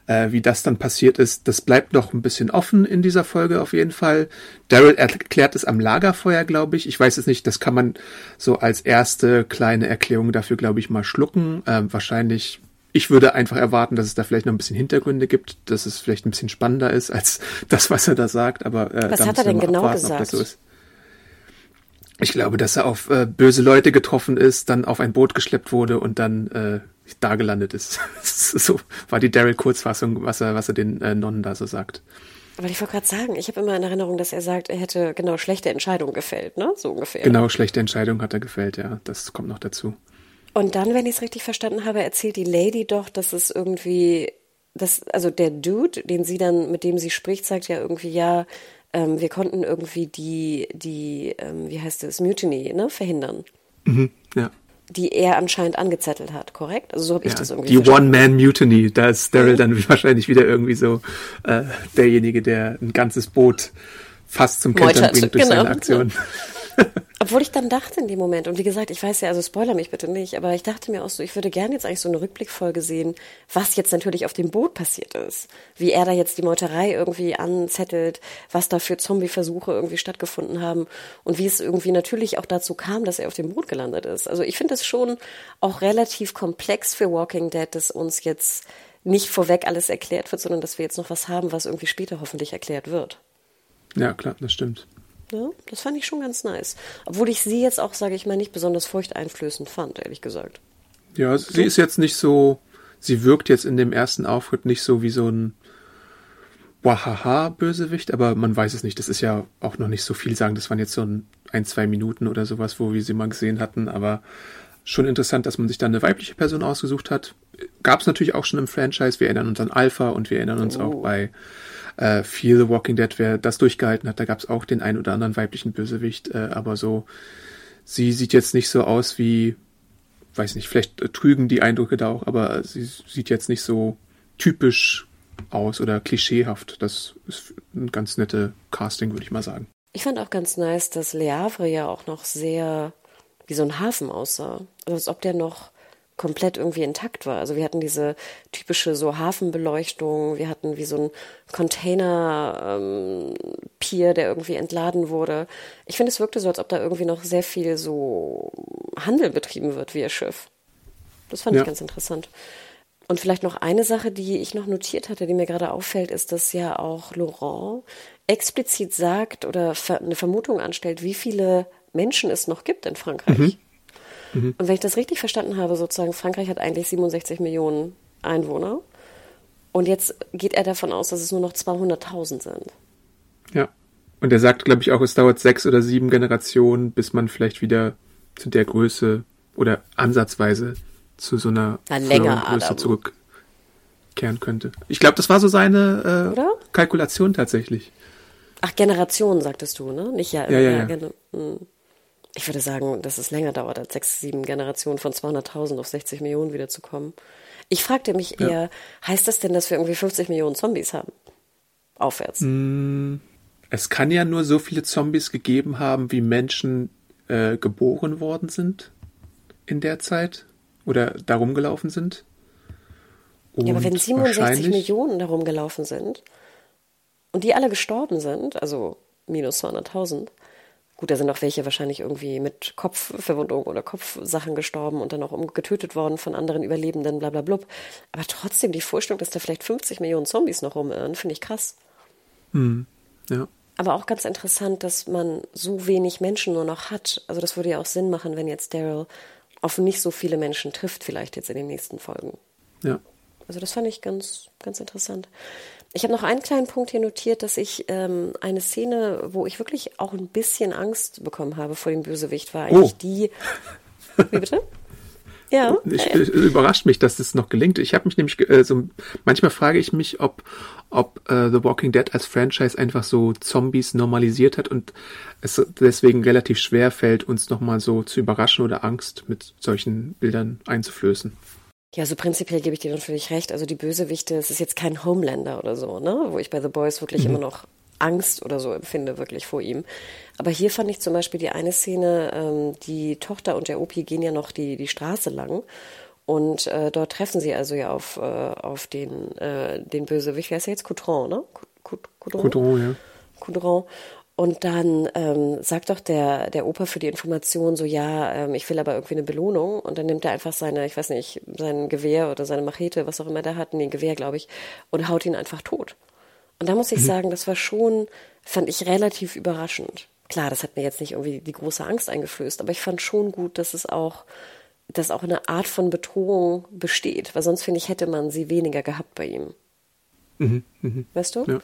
äh, wie das dann passiert ist, das bleibt noch ein bisschen offen in dieser Folge auf jeden Fall. Daryl erklärt es am Lagerfeuer, glaube ich. Ich weiß es nicht, das kann man so als erste kleine Erklärung dafür, glaube ich, mal schlucken. Äh, wahrscheinlich ich würde einfach erwarten, dass es da vielleicht noch ein bisschen Hintergründe gibt, dass es vielleicht ein bisschen spannender ist als das, was er da sagt. Aber äh, was hat er denn genau abwarten, gesagt? So ich glaube, dass er auf äh, böse Leute getroffen ist, dann auf ein Boot geschleppt wurde und dann äh, da gelandet ist. so war die Daryl-Kurzfassung, was er, was er den äh, Nonnen da so sagt. Aber ich wollte gerade sagen, ich habe immer in Erinnerung, dass er sagt, er hätte genau schlechte Entscheidungen gefällt, ne? So ungefähr. Genau, schlechte Entscheidungen hat er gefällt, ja. Das kommt noch dazu. Und dann, wenn ich es richtig verstanden habe, erzählt die Lady doch, dass es irgendwie, das, also der Dude, den sie dann, mit dem sie spricht, sagt ja irgendwie, ja, ähm, wir konnten irgendwie die, die, ähm, wie heißt das, Mutiny, ne, verhindern. Mhm, ja die er anscheinend angezettelt hat, korrekt? Also so habe ich ja, das irgendwie Die One-Man-Mutiny, da ist Daryl dann wahrscheinlich wieder irgendwie so äh, derjenige, der ein ganzes Boot fast zum Kentern bringt durch genau. seine Aktion. Obwohl ich dann dachte in dem Moment, und wie gesagt, ich weiß ja, also spoiler mich bitte nicht, aber ich dachte mir auch so, ich würde gerne jetzt eigentlich so eine Rückblickfolge sehen, was jetzt natürlich auf dem Boot passiert ist. Wie er da jetzt die Meuterei irgendwie anzettelt, was da für Zombie-Versuche irgendwie stattgefunden haben und wie es irgendwie natürlich auch dazu kam, dass er auf dem Boot gelandet ist. Also ich finde es schon auch relativ komplex für Walking Dead, dass uns jetzt nicht vorweg alles erklärt wird, sondern dass wir jetzt noch was haben, was irgendwie später hoffentlich erklärt wird. Ja, klar, das stimmt. Ja, das fand ich schon ganz nice. Obwohl ich sie jetzt auch, sage ich mal, nicht besonders furchteinflößend fand, ehrlich gesagt. Ja, sie so. ist jetzt nicht so, sie wirkt jetzt in dem ersten Auftritt nicht so wie so ein Wahaha-Bösewicht, aber man weiß es nicht. Das ist ja auch noch nicht so viel sagen. Das waren jetzt so ein, ein, zwei Minuten oder sowas, wo wir sie mal gesehen hatten, aber schon interessant, dass man sich da eine weibliche Person ausgesucht hat. gab es natürlich auch schon im Franchise. Wir erinnern uns an Alpha und wir erinnern uns oh. auch bei äh, Fear the Walking Dead, wer das durchgehalten hat. Da gab es auch den ein oder anderen weiblichen Bösewicht, äh, aber so, sie sieht jetzt nicht so aus wie, weiß nicht, vielleicht äh, trügen die Eindrücke da auch, aber sie sieht jetzt nicht so typisch aus oder klischeehaft. Das ist ein ganz nette Casting, würde ich mal sagen. Ich fand auch ganz nice, dass Le Havre ja auch noch sehr wie so ein Hafen aussah. Also als ob der noch komplett irgendwie intakt war. Also wir hatten diese typische so Hafenbeleuchtung, wir hatten wie so ein Container-Pier, ähm, der irgendwie entladen wurde. Ich finde, es wirkte so, als ob da irgendwie noch sehr viel so Handel betrieben wird wie ihr Schiff. Das fand ja. ich ganz interessant. Und vielleicht noch eine Sache, die ich noch notiert hatte, die mir gerade auffällt, ist, dass ja auch Laurent explizit sagt oder eine Vermutung anstellt, wie viele Menschen es noch gibt in Frankreich. Mhm. Mhm. Und wenn ich das richtig verstanden habe, sozusagen, Frankreich hat eigentlich 67 Millionen Einwohner. Und jetzt geht er davon aus, dass es nur noch 200.000 sind. Ja. Und er sagt, glaube ich, auch, es dauert sechs oder sieben Generationen, bis man vielleicht wieder zu der Größe oder ansatzweise zu so einer länger, Größe zurückkehren könnte. Ich glaube, das war so seine äh, Kalkulation tatsächlich. Ach, Generationen, sagtest du, ne? Nicht ja. Ja, ja, ja. ja. Ich würde sagen, dass es länger dauert, als sechs, sieben Generationen von 200.000 auf 60 Millionen wiederzukommen. Ich fragte mich eher, ja. heißt das denn, dass wir irgendwie 50 Millionen Zombies haben? Aufwärts. Hm, es kann ja nur so viele Zombies gegeben haben, wie Menschen äh, geboren worden sind in der Zeit oder darum gelaufen sind. Und ja, aber wenn 67 Millionen darum gelaufen sind und die alle gestorben sind, also minus 200.000, Gut, da sind auch welche wahrscheinlich irgendwie mit Kopfverwundung oder Kopfsachen gestorben und dann auch getötet worden von anderen Überlebenden, bla bla blub. Aber trotzdem die Vorstellung, dass da vielleicht 50 Millionen Zombies noch rumirren, finde ich krass. Hm, ja. Aber auch ganz interessant, dass man so wenig Menschen nur noch hat. Also das würde ja auch Sinn machen, wenn jetzt Daryl auf nicht so viele Menschen trifft, vielleicht jetzt in den nächsten Folgen. Ja. Also das fand ich ganz, ganz interessant. Ich habe noch einen kleinen Punkt hier notiert, dass ich ähm, eine Szene, wo ich wirklich auch ein bisschen Angst bekommen habe vor dem Bösewicht, war eigentlich oh. die. Wie bitte? Ja. Ich, ich, überrascht mich, dass das noch gelingt. Ich habe mich nämlich äh, so manchmal frage ich mich, ob ob äh, The Walking Dead als Franchise einfach so Zombies normalisiert hat und es deswegen relativ schwer fällt, uns nochmal so zu überraschen oder Angst mit solchen Bildern einzuflößen. Ja, so prinzipiell gebe ich dir natürlich recht. Also die Bösewichte, es ist jetzt kein Homelander oder so, ne? Wo ich bei The Boys wirklich mhm. immer noch Angst oder so empfinde, wirklich vor ihm. Aber hier fand ich zum Beispiel die eine Szene, ähm, die Tochter und der Opi gehen ja noch die, die Straße lang. Und äh, dort treffen sie also ja auf, äh, auf den, äh, den Bösewicht. Wer ist der jetzt? Coutron, ne? Coutron, Coutron ja. Coutron. Und dann ähm, sagt doch der, der Opa für die Information so, ja, ähm, ich will aber irgendwie eine Belohnung. Und dann nimmt er einfach seine, ich weiß nicht, sein Gewehr oder seine Machete, was auch immer der hat, nee, Gewehr, glaube ich, und haut ihn einfach tot. Und da muss ich mhm. sagen, das war schon, fand ich relativ überraschend. Klar, das hat mir jetzt nicht irgendwie die große Angst eingeflößt, aber ich fand schon gut, dass es auch, dass auch eine Art von Bedrohung besteht, weil sonst finde ich, hätte man sie weniger gehabt bei ihm. Mhm, mh. Weißt du? Ja.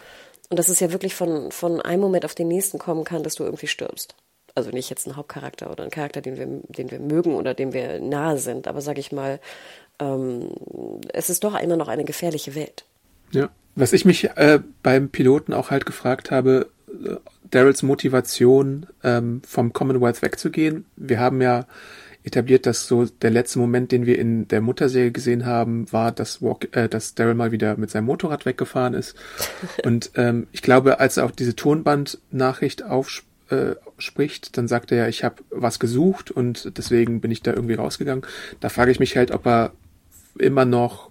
Und dass es ja wirklich von, von einem Moment auf den nächsten kommen kann, dass du irgendwie stirbst. Also nicht jetzt ein Hauptcharakter oder ein Charakter, den wir, den wir mögen oder dem wir nahe sind, aber sag ich mal, ähm, es ist doch immer noch eine gefährliche Welt. Ja. Was ich mich äh, beim Piloten auch halt gefragt habe, äh, Daryls Motivation ähm, vom Commonwealth wegzugehen. Wir haben ja etabliert, dass so der letzte Moment, den wir in der Mutterserie gesehen haben, war, dass, Walk, äh, dass Daryl mal wieder mit seinem Motorrad weggefahren ist. Und ähm, ich glaube, als er auch diese Tonbandnachricht aufspricht, äh, dann sagt er ja, ich habe was gesucht und deswegen bin ich da irgendwie rausgegangen. Da frage ich mich halt, ob er immer noch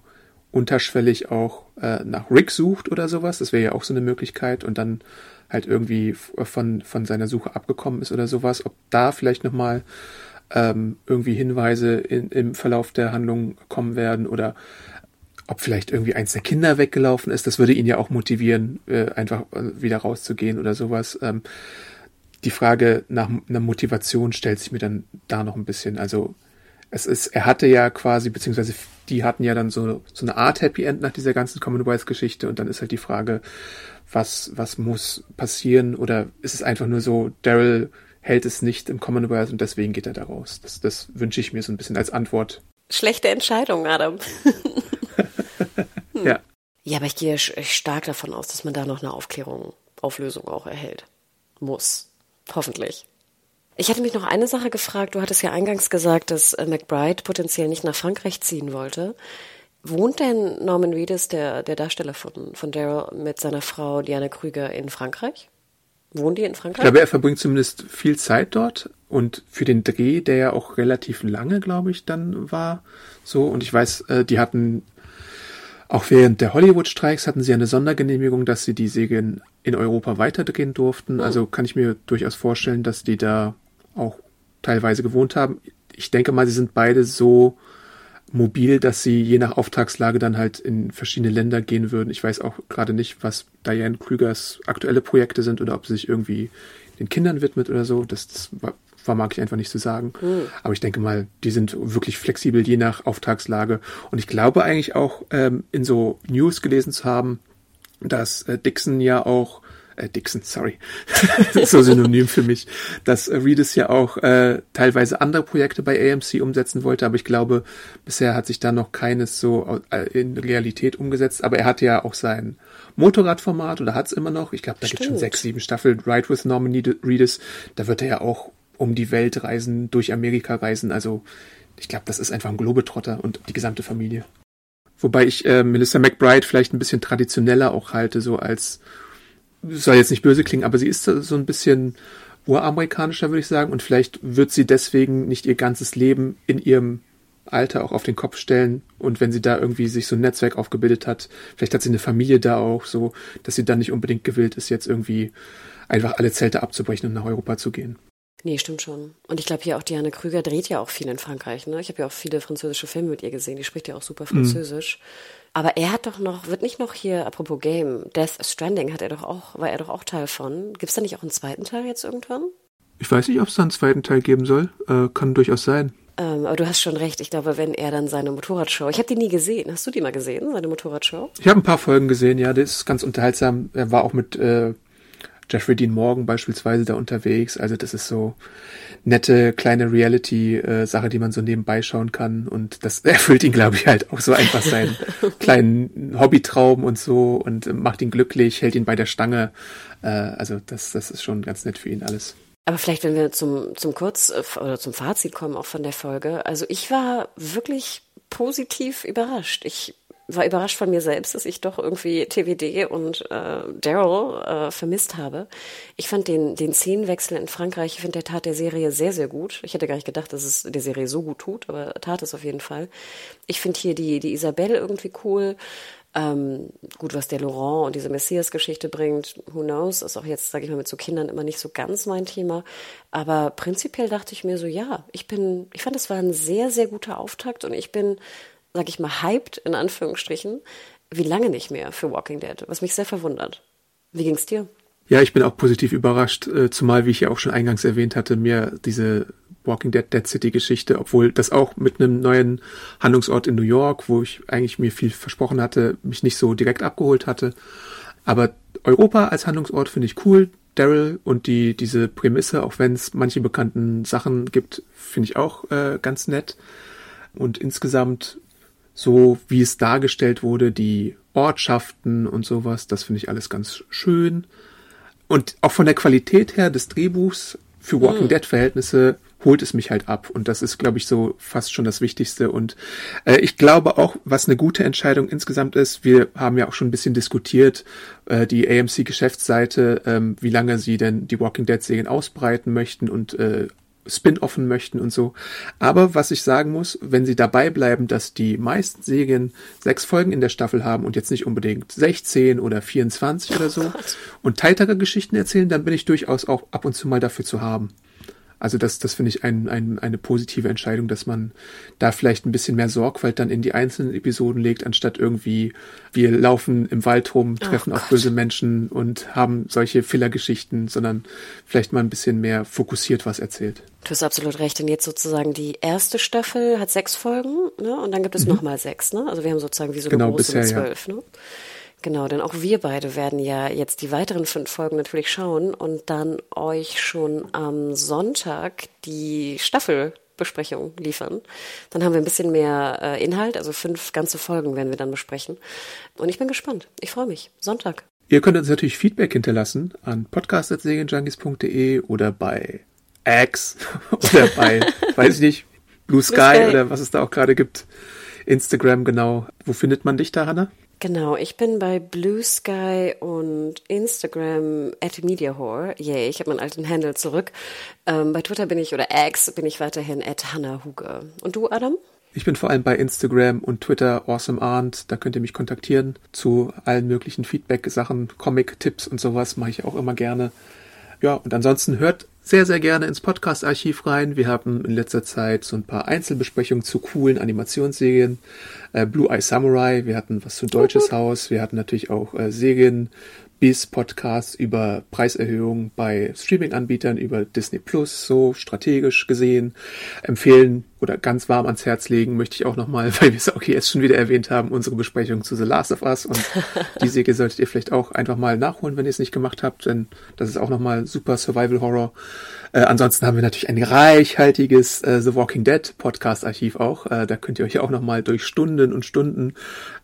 unterschwellig auch äh, nach Rick sucht oder sowas. Das wäre ja auch so eine Möglichkeit und dann halt irgendwie von, von seiner Suche abgekommen ist oder sowas. Ob da vielleicht nochmal ähm, irgendwie Hinweise in, im Verlauf der Handlung kommen werden oder ob vielleicht irgendwie eins der Kinder weggelaufen ist. Das würde ihn ja auch motivieren, äh, einfach äh, wieder rauszugehen oder sowas. Ähm, die Frage nach einer Motivation stellt sich mir dann da noch ein bisschen. Also es ist, er hatte ja quasi, beziehungsweise die hatten ja dann so, so eine Art Happy End nach dieser ganzen Commonwealth-Geschichte und dann ist halt die Frage, was, was muss passieren oder ist es einfach nur so, Daryl hält es nicht im Commonwealth und deswegen geht er da raus. Das, das wünsche ich mir so ein bisschen als Antwort. Schlechte Entscheidung, Adam. hm. Ja. Ja, aber ich gehe stark davon aus, dass man da noch eine Aufklärung, Auflösung auch erhält. Muss. Hoffentlich. Ich hatte mich noch eine Sache gefragt. Du hattest ja eingangs gesagt, dass äh, McBride potenziell nicht nach Frankreich ziehen wollte. Wohnt denn Norman Reedus, der, der Darsteller von, von Daryl, mit seiner Frau Diana Krüger in Frankreich? Wohnen die in Frankreich? Ich glaube, er verbringt zumindest viel Zeit dort und für den Dreh, der ja auch relativ lange, glaube ich, dann war, so. Und ich weiß, äh, die hatten auch während der Hollywood-Streiks hatten sie eine Sondergenehmigung, dass sie die Serien in Europa weiterdrehen durften. Oh. Also kann ich mir durchaus vorstellen, dass die da auch teilweise gewohnt haben. Ich denke mal, sie sind beide so mobil, dass sie je nach Auftragslage dann halt in verschiedene Länder gehen würden. Ich weiß auch gerade nicht, was Diane Krügers aktuelle Projekte sind oder ob sie sich irgendwie den Kindern widmet oder so. Das, das vermag ich einfach nicht zu sagen. Mhm. Aber ich denke mal, die sind wirklich flexibel je nach Auftragslage. Und ich glaube eigentlich auch ähm, in so News gelesen zu haben, dass äh, Dixon ja auch äh, Dixon, sorry, so synonym für mich, dass äh, Reedus ja auch äh, teilweise andere Projekte bei AMC umsetzen wollte, aber ich glaube, bisher hat sich da noch keines so äh, in Realität umgesetzt, aber er hat ja auch sein Motorradformat oder hat es immer noch, ich glaube, da gibt es schon sechs, sieben Staffeln, Ride with Norman Reedus, da wird er ja auch um die Welt reisen, durch Amerika reisen, also ich glaube, das ist einfach ein Globetrotter und die gesamte Familie. Wobei ich äh, Melissa McBride vielleicht ein bisschen traditioneller auch halte, so als soll jetzt nicht böse klingen, aber sie ist so ein bisschen uramerikanischer, würde ich sagen. Und vielleicht wird sie deswegen nicht ihr ganzes Leben in ihrem Alter auch auf den Kopf stellen. Und wenn sie da irgendwie sich so ein Netzwerk aufgebildet hat, vielleicht hat sie eine Familie da auch so, dass sie dann nicht unbedingt gewillt ist, jetzt irgendwie einfach alle Zelte abzubrechen und nach Europa zu gehen. Nee, stimmt schon. Und ich glaube hier auch Diane Krüger dreht ja auch viel in Frankreich. Ne? Ich habe ja auch viele französische Filme mit ihr gesehen. Die spricht ja auch super mhm. Französisch. Mhm. Aber er hat doch noch, wird nicht noch hier, apropos Game, Death Stranding hat er doch auch, war er doch auch Teil von. Gibt es da nicht auch einen zweiten Teil jetzt irgendwann? Ich weiß nicht, ob es da einen zweiten Teil geben soll. Äh, kann durchaus sein. Ähm, aber du hast schon recht. Ich glaube, wenn er dann seine Motorradshow. Ich habe die nie gesehen. Hast du die mal gesehen, seine Motorradshow? Ich habe ein paar Folgen gesehen, ja. Das ist ganz unterhaltsam. Er war auch mit äh, Jeffrey Dean Morgan beispielsweise da unterwegs. Also das ist so nette kleine Reality-Sache, die man so nebenbei schauen kann. Und das erfüllt ihn, glaube ich, halt auch so einfach seinen kleinen Hobbytraum und so und macht ihn glücklich, hält ihn bei der Stange. Äh, also das, das ist schon ganz nett für ihn alles. Aber vielleicht, wenn wir zum, zum Kurz- äh, oder zum Fazit kommen, auch von der Folge. Also ich war wirklich positiv überrascht. Ich war überrascht von mir selbst, dass ich doch irgendwie TWD und äh, Daryl äh, vermisst habe. Ich fand den, den Szenenwechsel in Frankreich, ich finde, der tat der Serie sehr, sehr gut. Ich hätte gar nicht gedacht, dass es der Serie so gut tut, aber tat es auf jeden Fall. Ich finde hier die, die Isabelle irgendwie cool. Ähm, gut, was der Laurent und diese Messias-Geschichte bringt, who knows, ist auch jetzt, sage ich mal, mit so Kindern immer nicht so ganz mein Thema. Aber prinzipiell dachte ich mir so, ja, ich bin, ich fand, es war ein sehr, sehr guter Auftakt und ich bin sag ich mal, hyped, in Anführungsstrichen, wie lange nicht mehr für Walking Dead, was mich sehr verwundert. Wie ging's dir? Ja, ich bin auch positiv überrascht, äh, zumal, wie ich ja auch schon eingangs erwähnt hatte, mir diese Walking Dead Dead City Geschichte, obwohl das auch mit einem neuen Handlungsort in New York, wo ich eigentlich mir viel versprochen hatte, mich nicht so direkt abgeholt hatte. Aber Europa als Handlungsort finde ich cool. Daryl und die, diese Prämisse, auch wenn es manche bekannten Sachen gibt, finde ich auch äh, ganz nett. Und insgesamt so wie es dargestellt wurde, die Ortschaften und sowas, das finde ich alles ganz schön. Und auch von der Qualität her des Drehbuchs für Walking mhm. Dead Verhältnisse holt es mich halt ab. Und das ist, glaube ich, so fast schon das Wichtigste. Und äh, ich glaube auch, was eine gute Entscheidung insgesamt ist, wir haben ja auch schon ein bisschen diskutiert, äh, die AMC-Geschäftsseite, ähm, wie lange sie denn die Walking Dead-Serien ausbreiten möchten und äh, Spin-offen möchten und so. Aber was ich sagen muss, wenn sie dabei bleiben, dass die meisten Serien sechs Folgen in der Staffel haben und jetzt nicht unbedingt 16 oder 24 oder so und teiltere Geschichten erzählen, dann bin ich durchaus auch ab und zu mal dafür zu haben. Also das, das finde ich ein, ein, eine positive Entscheidung, dass man da vielleicht ein bisschen mehr Sorgfalt dann in die einzelnen Episoden legt, anstatt irgendwie, wir laufen im Wald rum, oh treffen oh auf böse Menschen und haben solche Fillergeschichten, sondern vielleicht mal ein bisschen mehr fokussiert was erzählt. Du hast absolut recht. Und jetzt sozusagen die erste Staffel hat sechs Folgen, ne? Und dann gibt es mhm. nochmal sechs, ne? Also wir haben sozusagen wie so eine genau, große bisher, zwölf, ja. ne? Genau, denn auch wir beide werden ja jetzt die weiteren fünf Folgen natürlich schauen und dann euch schon am Sonntag die Staffel Besprechung liefern. Dann haben wir ein bisschen mehr äh, Inhalt, also fünf ganze Folgen werden wir dann besprechen. Und ich bin gespannt. Ich freue mich. Sonntag. Ihr könnt uns natürlich Feedback hinterlassen an podcast.segenjunkies.de oder bei X oder bei, weiß ich nicht, Blue Sky, Blue Sky oder was es da auch gerade gibt. Instagram, genau. Wo findet man dich da, Hannah? Genau, ich bin bei Blue Sky und Instagram at MediaHore. Yay, ich habe meinen alten Handle zurück. Ähm, bei Twitter bin ich, oder X, bin ich weiterhin at Hannah Huge. Und du, Adam? Ich bin vor allem bei Instagram und Twitter Awesome Arndt. Da könnt ihr mich kontaktieren zu allen möglichen Feedback-Sachen, Comic-Tipps und sowas mache ich auch immer gerne. Ja, und ansonsten hört sehr, sehr gerne ins Podcast-Archiv rein. Wir haben in letzter Zeit so ein paar Einzelbesprechungen zu coolen Animationsserien. Äh, Blue Eye Samurai, wir hatten was zu Deutsches Haus, wir hatten natürlich auch äh, Serien, bis Podcasts über Preiserhöhungen bei Streaming-Anbietern, über Disney Plus, so strategisch gesehen. Empfehlen oder ganz warm ans Herz legen möchte ich auch nochmal, weil wir es auch jetzt schon wieder erwähnt haben, unsere Besprechung zu The Last of Us. Und die Serie solltet ihr vielleicht auch einfach mal nachholen, wenn ihr es nicht gemacht habt, denn das ist auch nochmal super Survival Horror. Äh, ansonsten haben wir natürlich ein reichhaltiges äh, The Walking Dead Podcast-Archiv auch. Äh, da könnt ihr euch auch nochmal durch Stunden und Stunden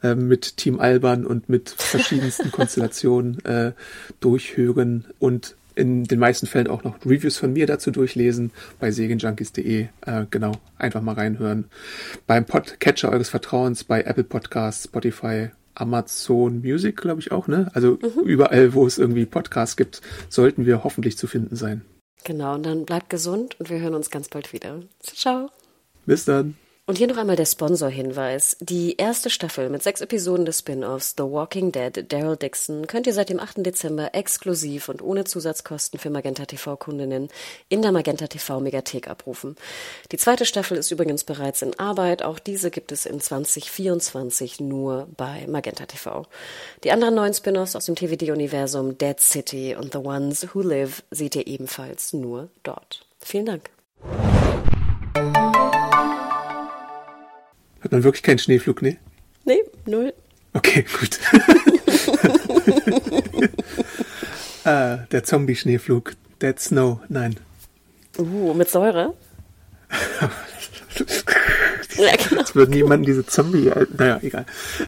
äh, mit Team Alban und mit verschiedensten Konstellationen äh, durchhören und in den meisten Fällen auch noch Reviews von mir dazu durchlesen bei segenjunkies.de. Äh, genau, einfach mal reinhören. Beim Podcatcher eures Vertrauens, bei Apple Podcasts, Spotify, Amazon Music, glaube ich auch, ne? Also mhm. überall, wo es irgendwie Podcasts gibt, sollten wir hoffentlich zu finden sein. Genau, und dann bleibt gesund und wir hören uns ganz bald wieder. Ciao. Bis dann. Und hier noch einmal der Sponsor-Hinweis. Die erste Staffel mit sechs Episoden des Spin-offs The Walking Dead Daryl Dixon könnt ihr seit dem 8. Dezember exklusiv und ohne Zusatzkosten für Magenta TV-Kundinnen in der Magenta TV Megathek abrufen. Die zweite Staffel ist übrigens bereits in Arbeit. Auch diese gibt es in 2024 nur bei Magenta TV. Die anderen neuen Spin-offs aus dem TVD-Universum Dead City und The Ones Who Live seht ihr ebenfalls nur dort. Vielen Dank. Hat man wirklich keinen Schneeflug, ne? Nee, null. Okay, gut. ah, der Zombie-Schneeflug. Dead Snow, nein. Uh, mit Säure? ja, genau. Jetzt würden jemanden diese Zombie, naja, egal.